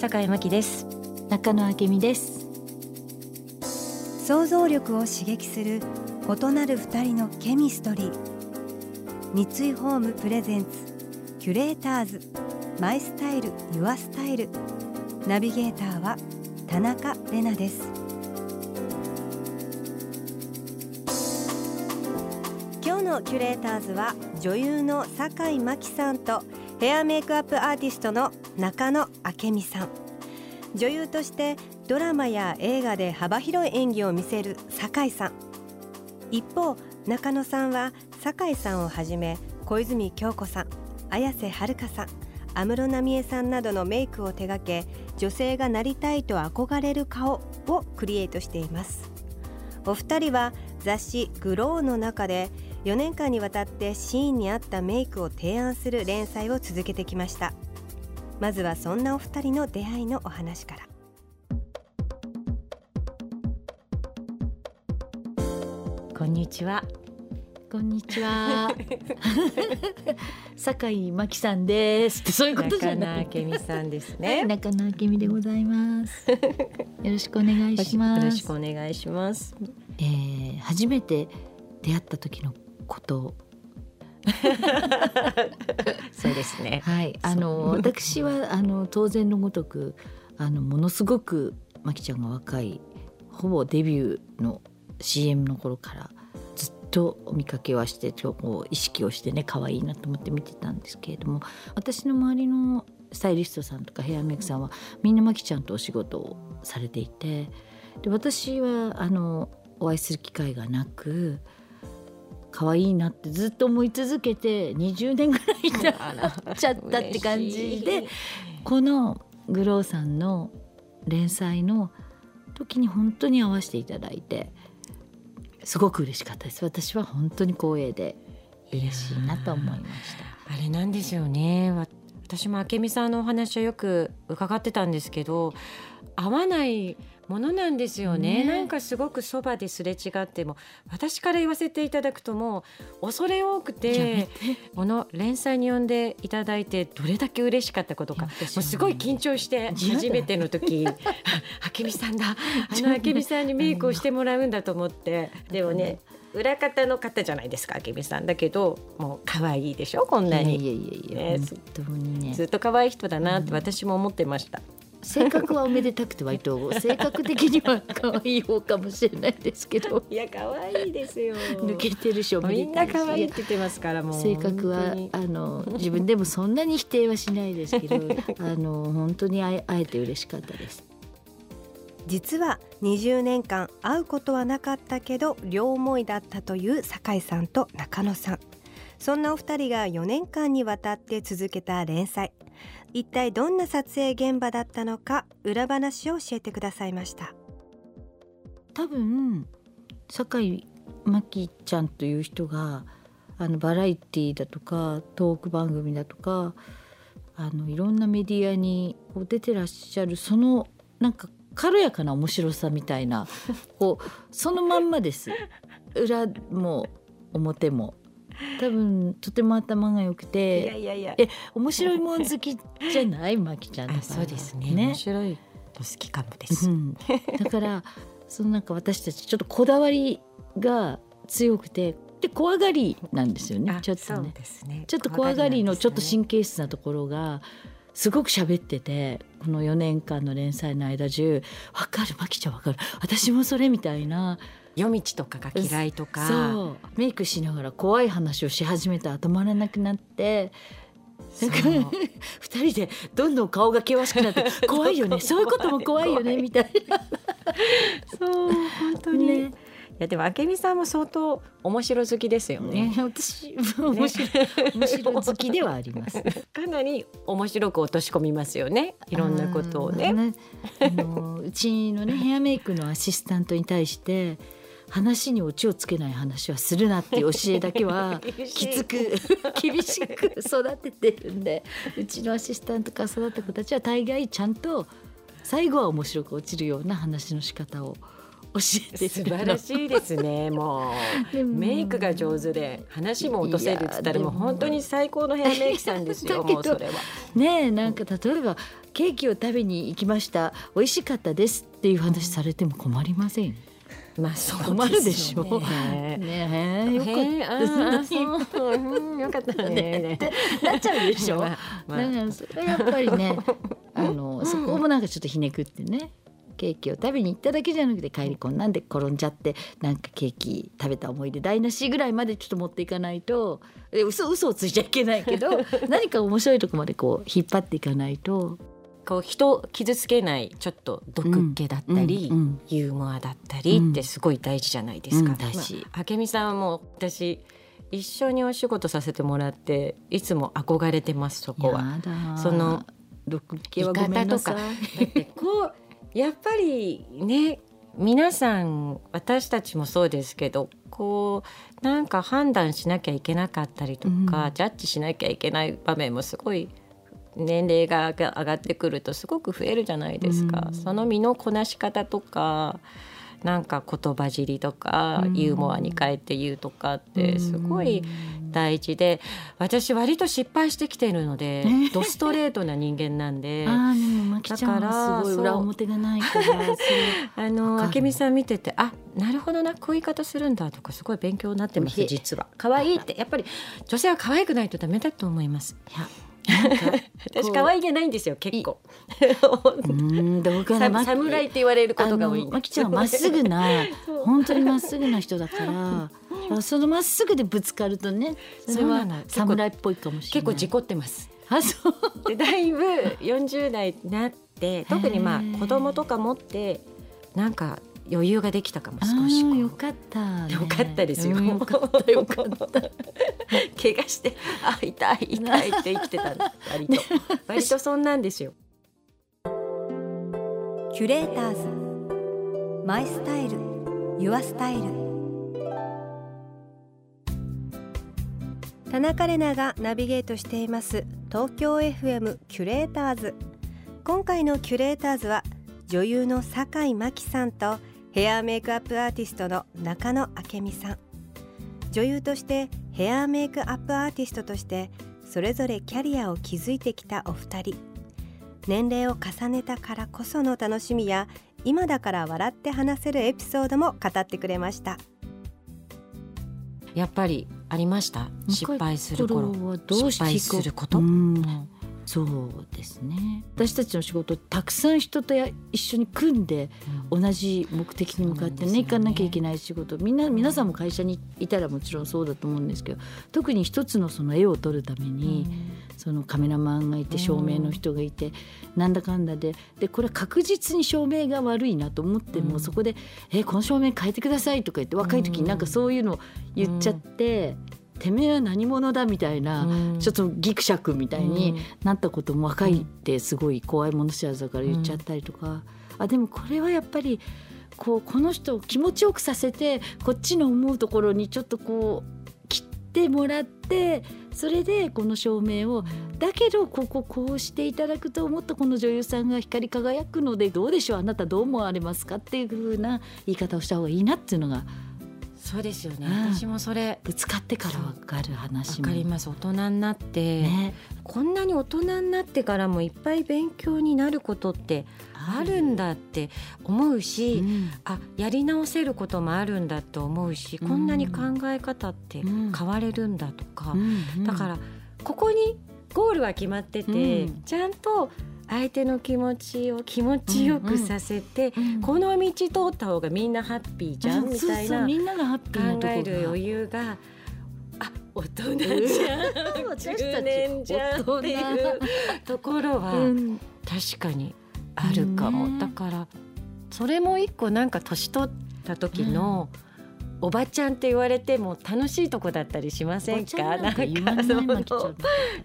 坂井真希です。中野明美です。想像力を刺激する異なる二人のケミストリー。三井ホームプレゼンツキュレーターズ。マイスタイルユアスタイル。ナビゲーターは田中れなです。今日のキュレーターズは女優の坂井真紀さんとヘアメイクアップアーティストの中野明美さん。女優としてドラマや映画で幅広い演技を見せる酒井さん。一方中野さんは酒井さんをはじめ小泉京子さん綾瀬はるかさん安室奈美恵さんなどのメイクを手掛け女性がなりたいと憧れる顔をクリエイトしています。お二人は雑誌「グローの中で4年間にわたってシーンに合ったメイクを提案する連載を続けてきました。まずはそんなお二人の出会いのお話から。こんにちは。こんにちは。酒井真紀さんです。ってそういうことじゃない。中野明美さんですね。中野明美でございます。よろしくお願いします。よろしくお願いします。えー、初めて出会った時のこと。そうですね。はい。あの私は あの当然のごとくあのものすごく真紀ちゃんが若いほぼデビューの CM の頃からずっとお見かけはしてこう意識をしてね可愛いなと思って見てたんですけれども私の周りのスタイリストさんとかヘアメイクさんはみんな真紀ちゃんとお仕事をされていてで私はあのお会いする機会がなく可愛いなってずっと思い続けて20年ぐらいになっちゃったって感じでこのグローさんの連載の時に本当に会わせていただいてすごく嬉しかったです。私は本当に光栄で嬉しいなと思いました。あれなんですよね。私も明美さんのお話はよく伺ってたんですけど合わないものなんですよね、ね、なんかすごくそばですれ違っても私から言わせていただくともう恐れ多くてこの連載に呼んでいただいてどれだけ嬉しかったことかもうすごい緊張して初めての時 明美さんだ。あの明美さんにメイクをしてもらうんだと思って。でもね裏方の方じゃないですか明美さんだけどもう可愛いでしょこんなに。いやいやいや、ね、本当にね。ずっと可愛い人だなって私も思ってました。性格はおめでたくて割と 性格的には可愛い方かもしれないですけど。いや可愛いですよ。抜けてるしみんな可愛いって言ってますからもう性格はあの自分でもそんなに否定はしないですけど あの本当にあえて嬉しかったです。実は20年間会うことはなかったけど両思いだったという酒井さんと中野さんそんなお二人が4年間にわたって続けた連載。一体どんな撮影現場だったのか裏話を教えてくださいました。多分酒井真紀ちゃんという人があのバラエティーだとかトーク番組だとかあのいろんなメディアに出てらっしゃるそのなんか軽やかな面白さみたいなこうそのまんまです。裏も表も。多分とても頭が良くて。いやいやいや。え面白いもん好きじゃないまきちゃんあそうですね。ね。面白い好きかもです、うん、だからそのなんか私たちちょっとこだわりが強くてで怖がりなんですよね。ちょっとね、ね、ちょっと怖がりのちょっと神経質なところがすごく喋っててこの4年間の連載の間中「分かるまきちゃん分かる。私もそれ」みたいな夜道とかが嫌いとか。メイクしながら怖い話をし始めたら止まらなくなって。なんか二人でどんどん顔が険しくなって 怖いよね。そういうこと。も怖いよねみたいな。そう本当に、ね、やでも明美さんも相当面白好きですよね。ね、私面白い、面白好きではあります。かなり面白く落とし込みますよね。いろんなことをね。あのうちのねヘアメイクのアシスタントに対して話にオチをつけない話はするなっていう教えだけは きつく 厳しく育ててるんでうちのアシスタントから育った子たちは大概ちゃんと最後は面白く落ちるような話の仕方を教えて素晴らしいですね。もう メイクが上手で話も落とせるっつったらもう本当に最高のヘアメイクさんですよ。もうそれは。ねえなんか例えばケーキを食べに行きました美味しかったですっていう話されても困りませんまあそう困るでしょね。ね。えよかっへえあーそう。うんよかったね。たなっちゃうでしょ？まあまあ。だからそれはやっぱりねあのそこもなんかちょっとひねくってねケーキを食べに行っただけじゃなくて帰りこんなんで転んじゃってなんかケーキ食べた思い出台無しぐらいまでちょっと持っていかないとえ嘘嘘をついちゃいけないけど 何か面白いとこまでこう引っ張っていかないとこう人を傷つけないちょっと毒気だったり、うんうんユーモアだったりってすごい大事じゃないですか。うん大事まあ明美さんはもう私一緒にお仕事させてもらっていつも憧れてますそこは。その毒気はごめんなさい。だってこうやっぱりね 皆さん私たちもそうですけどこうなんか判断しなきゃいけなかったりとか、うん。ジャッジしなきゃいけない場面もすごい年齢が上がってくるとすごく増えるじゃないですか。うん。その身のこなし方とかなんか言葉尻とか、うん。ユーモアに変えて言うとかってすごい大事で私割と失敗してきてるのでドストレートな人間なんで。だからはすごい裏表がないからあの明美さん見ててあなるほどなこういう言い方するんだとかすごい勉強になってます実は。可愛いってやっぱり女性は可愛くないとダメだと思います。いや私可愛げないんですよ結構。うーんどうかな侍って言われることが多いまきちゃんはまっすぐな本当にまっすぐな人だからあそのまっすぐでぶつかるとねそれは侍っぽいかもしれない。結構事故ってます。あそう。でだいぶ40代になって特にまあ子供とか持ってなんか余裕ができたかもあ少しよかった、ね、よかったですよ。うんよかった。よかった。怪我して、あ痛い痛いって生きてた割と。割とそんなんですよ。キュレーターズ。マイスタイル。ユアスタイル。田中れながナビゲートしています。東京 FM キュレーターズ。今回のキュレーターズは女優の酒井真紀さんとヘアメイクアップアーティストの中野明美さん。女優としてヘアメイクアップアーティストとしてそれぞれキャリアを築いてきたお二人。年齢を重ねたからこその楽しみや今だから笑って話せるエピソードも語ってくれました。やっぱりありました？失敗する頃。はどうして失敗すること？うんそうですね。私たちの仕事たくさん人とや一緒に組んで同じ目的に向かってね。ね行かなきゃいけない仕事みんな皆さんも会社にいたらもちろんそうだと思うんですけど特に一つのその絵を撮るために、そのカメラマンがいて照明の人がいて、なんだかんだで。でこれは確実に照明が悪いなと思っても、うん。そこで「えこの照明変えてください」とか言って若い時になんかそういうの言っちゃって「てめえは何者だ」みたいな、ちょっとギクシャクみたいになったことも若いってすごい怖いもの知らずだから言っちゃったりとか、あでもこれはやっぱりこうこの人を気持ちよくさせてこっちの思うところにちょっとこう切ってもらってそれでこの照明を。だけどこここうしていただくともっとこの女優さんが光り輝くのでどうでしょう？あなたどう思われますか？っていう風な言い方をした方がいいなっていうのがそうですよね。うん。私もそれぶつかってから分かるわ話も。かります。大人になって、ね。こんなに大人になってからもいっぱい勉強になることってあるんだって思うし。うん。あやり直せることもあるんだと思うし、うん。こんなに考え方ってうん。変われるんだとか、うん。だからここにゴールは決まってて、うん。ちゃんと相手の気持ちを気持ちよくさせて、うんこの道通った方がみんなハッピーじゃん、うん。みたいなみんながハッピー考える余裕があ大人じゃん。私たち中年じゃん。っていうところは、うん。確かにあるかも、ねだからそれも一個なんか年取った時のおばちゃんって言われても楽しいとこだったりしませんか？なんかその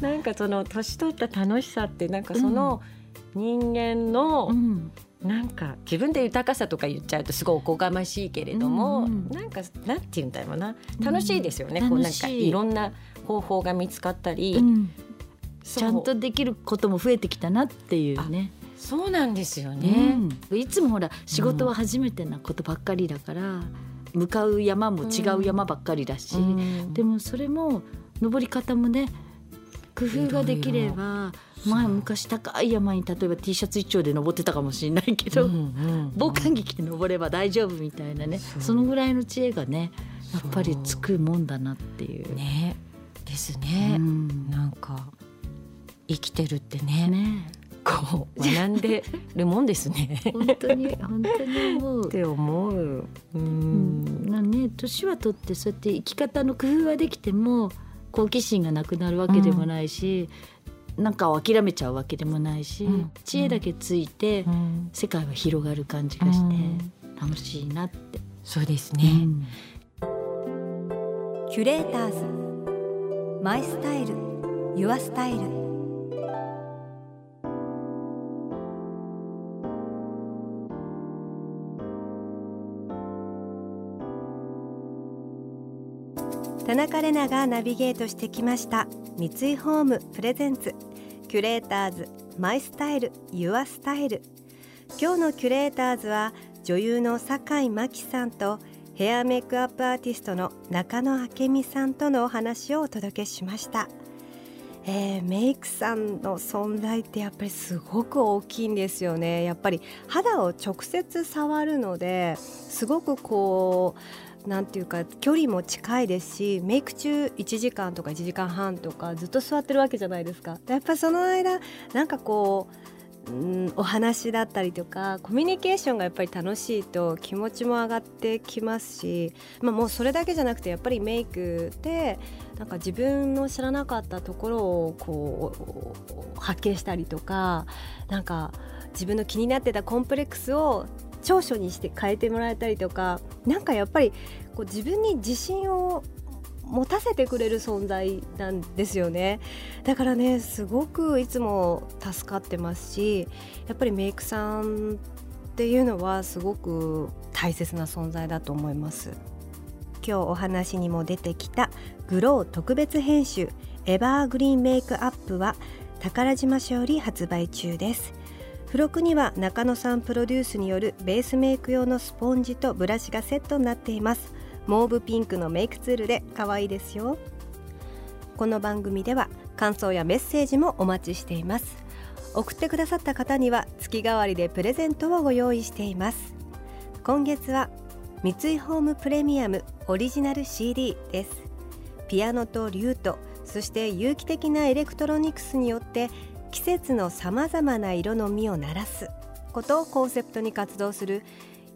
なんかその年取った楽しさってなんかその人間の、うん。なんか自分で豊かさとか言っちゃうとすごいおこがましいけれども、うんなんかなんて言うんだろうな。楽しいですよね、うんこうなんかいろんな方法が見つかったり、うん。ちゃんとできることも増えてきたなっていうね。そうなんですよね。うん。いつもほら仕事は初めてなことばっかりだから、向かう山も違う山ばっかりだし、うん。でもそれも登り方もね工夫ができれば前昔高い山に例えば T シャツ一丁で登ってたかもしれないけど、防寒着着て登れば大丈夫みたいなねそのぐらいの知恵がねやっぱりつくもんだなっていう。ねですね、うん。なんか生きてるってね。ねこう学んでるもんですね。本当に本当に思うっ。て思う。ううんん、なね年はとってそうやって生き方の工夫はできても好奇心がなくなるわけでもないし、なんかを諦めちゃうわけでもないし、うん知恵だけついてうん世界は広がる感じがしてうん楽しいなって。そうですうね。んキュレーターズマイスタイルユアスタイル田中れながナビゲートしてきました。三井ホームプレゼンツ。キュレーターズマイスタイルユアスタイル。今日のキュレーターズは女優の酒井真紀さんとヘアメイクアップアーティストの中野明美さんとのお話をお届けしました、えーメイクさんの存在ってやっぱりすごく大きいんですよね。やっぱり肌を直接触るのですごくこうなんていうか距離も近いですしメイク中1時間とか1時間半とかずっと座ってるわけじゃないですか。やっぱその間なんかこううんお話だったりとかコミュニケーションがやっぱり楽しいと気持ちも上がってきますし、まあ、もうそれだけじゃなくてやっぱりメイクでなんか自分の知らなかったところをこう発見したりとかなんか自分の気になってたコンプレックスを長所にして変えてもらえたりとかなんかやっぱりこう自分に自信を持たせてくれる存在なんですよね。だからねすごくいつも助かってますしやっぱりメイクさんっていうのはすごく大切な存在だと思います。今日お話にも出てきたグロー特別編集エバーグリーンメイクアップは宝島社より発売中です。付録には中野さんプロデュースによるベースメイク用のスポンジとブラシがセットになっています。モーブピンクのメイクツールで可愛いですよ。この番組では感想やメッセージもお待ちしています。送ってくださった方には月替わりでプレゼントをご用意しています。今月は三井ホームプレミアムオリジナル CD です。ピアノとリュートそして有機的なエレクトロニクスによって季節のさまざまな色の実を鳴らすことをコンセプトに活動する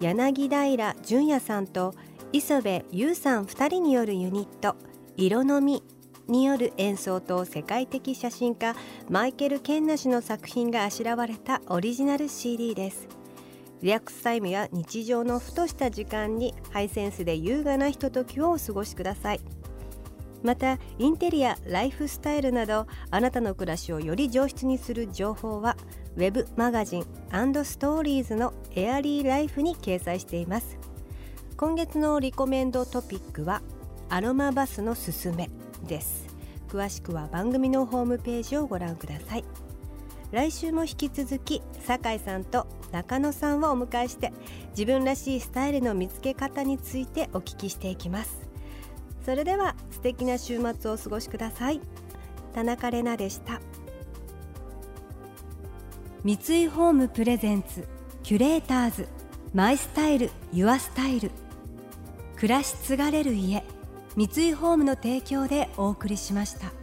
柳平淳哉さんと磯部優さん2人によるユニット「色の実」による演奏と世界的写真家マイケル・ケンナ氏の作品があしらわれたオリジナル CD です。リラックスタイムや日常のふとした時間にハイセンスで優雅なひとときをお過ごしくださいまたインテリアライフスタイルなどあなたの暮らしをより上質にする情報はウェブマガジンストーリーズのエアリーライフに掲載しています。今月のリコメンドトピックはアロマバスのすすめです。詳しくは番組のホームページをご覧ください。来週も引き続き酒井さんと中野さんをお迎えして自分らしいスタイルの見つけ方についてお聞きしていきます。それでは素敵な週末をお過ごしください。田中れなでした。三井ホームプレゼンツキュレーターズマイスタイルユアスタイル。暮らし継がれる家三井ホームの提供でお送りしました。